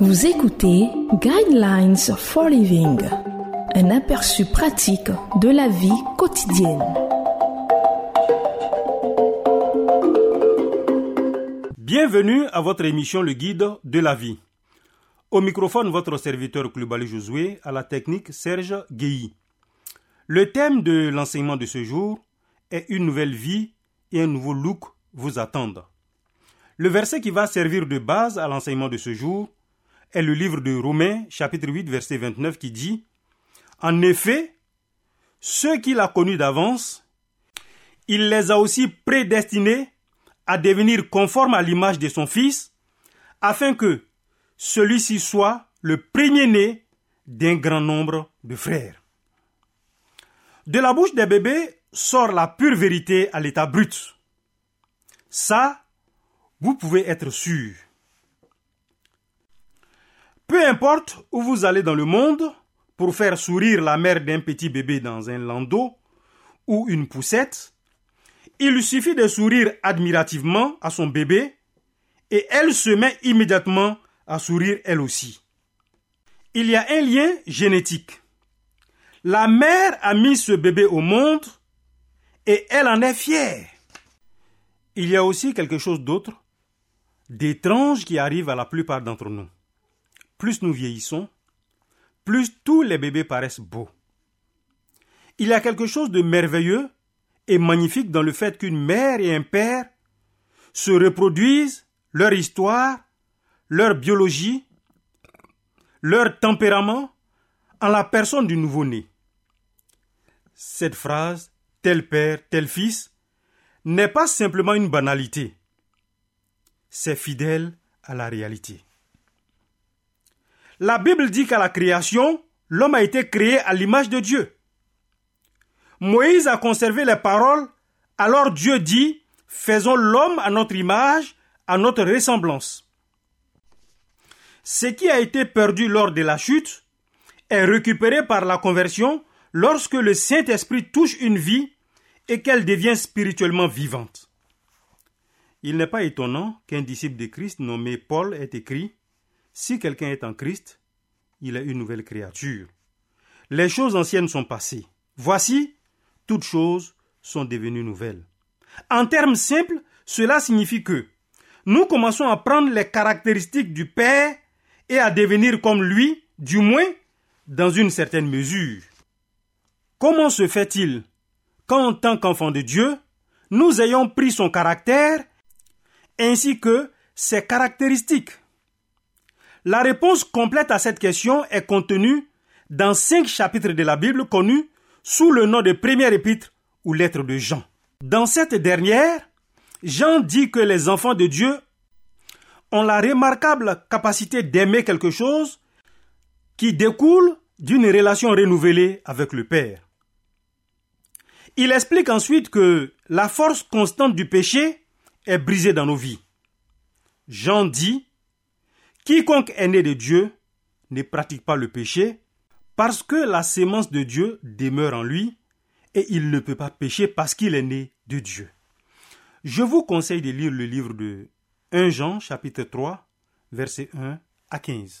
Vous écoutez Guidelines for Living, un aperçu pratique de la vie quotidienne. Bienvenue à votre émission Le Guide de la vie. Au microphone, votre serviteur Clubali Josué, à la technique Serge Guéhi. Le thème de l'enseignement de ce jour est une nouvelle vie et un nouveau look vous attendent. Le verset qui va servir de base à l'enseignement de ce jour est le livre de Romains, chapitre 8, verset 29, qui dit En effet, ceux qu'il a connus d'avance, il les a aussi prédestinés à devenir conformes à l'image de son Fils, afin que celui-ci soit le premier-né d'un grand nombre de frères. De la bouche des bébés sort la pure vérité à l'état brut. Ça, vous pouvez être sûr. Peu importe où vous allez dans le monde, pour faire sourire la mère d'un petit bébé dans un landau ou une poussette, il suffit de sourire admirativement à son bébé et elle se met immédiatement à sourire elle aussi. Il y a un lien génétique. La mère a mis ce bébé au monde et elle en est fière. Il y a aussi quelque chose d'autre, d'étrange qui arrive à la plupart d'entre nous plus nous vieillissons, plus tous les bébés paraissent beaux. Il y a quelque chose de merveilleux et magnifique dans le fait qu'une mère et un père se reproduisent leur histoire, leur biologie, leur tempérament en la personne du nouveau-né. Cette phrase, tel père, tel fils, n'est pas simplement une banalité. C'est fidèle à la réalité. La Bible dit qu'à la création, l'homme a été créé à l'image de Dieu. Moïse a conservé les paroles, alors Dieu dit, faisons l'homme à notre image, à notre ressemblance. Ce qui a été perdu lors de la chute est récupéré par la conversion lorsque le Saint-Esprit touche une vie et qu'elle devient spirituellement vivante. Il n'est pas étonnant qu'un disciple de Christ nommé Paul ait écrit si quelqu'un est en Christ, il est une nouvelle créature. Les choses anciennes sont passées. Voici, toutes choses sont devenues nouvelles. En termes simples, cela signifie que nous commençons à prendre les caractéristiques du Père et à devenir comme lui, du moins dans une certaine mesure. Comment se fait-il qu'en tant qu'enfant de Dieu, nous ayons pris son caractère ainsi que ses caractéristiques? La réponse complète à cette question est contenue dans cinq chapitres de la Bible connus sous le nom de première épître ou lettre de Jean. Dans cette dernière, Jean dit que les enfants de Dieu ont la remarquable capacité d'aimer quelque chose qui découle d'une relation renouvelée avec le Père. Il explique ensuite que la force constante du péché est brisée dans nos vies. Jean dit Quiconque est né de Dieu ne pratique pas le péché parce que la sémence de Dieu demeure en lui et il ne peut pas pécher parce qu'il est né de Dieu. Je vous conseille de lire le livre de 1 Jean chapitre 3 versets 1 à 15.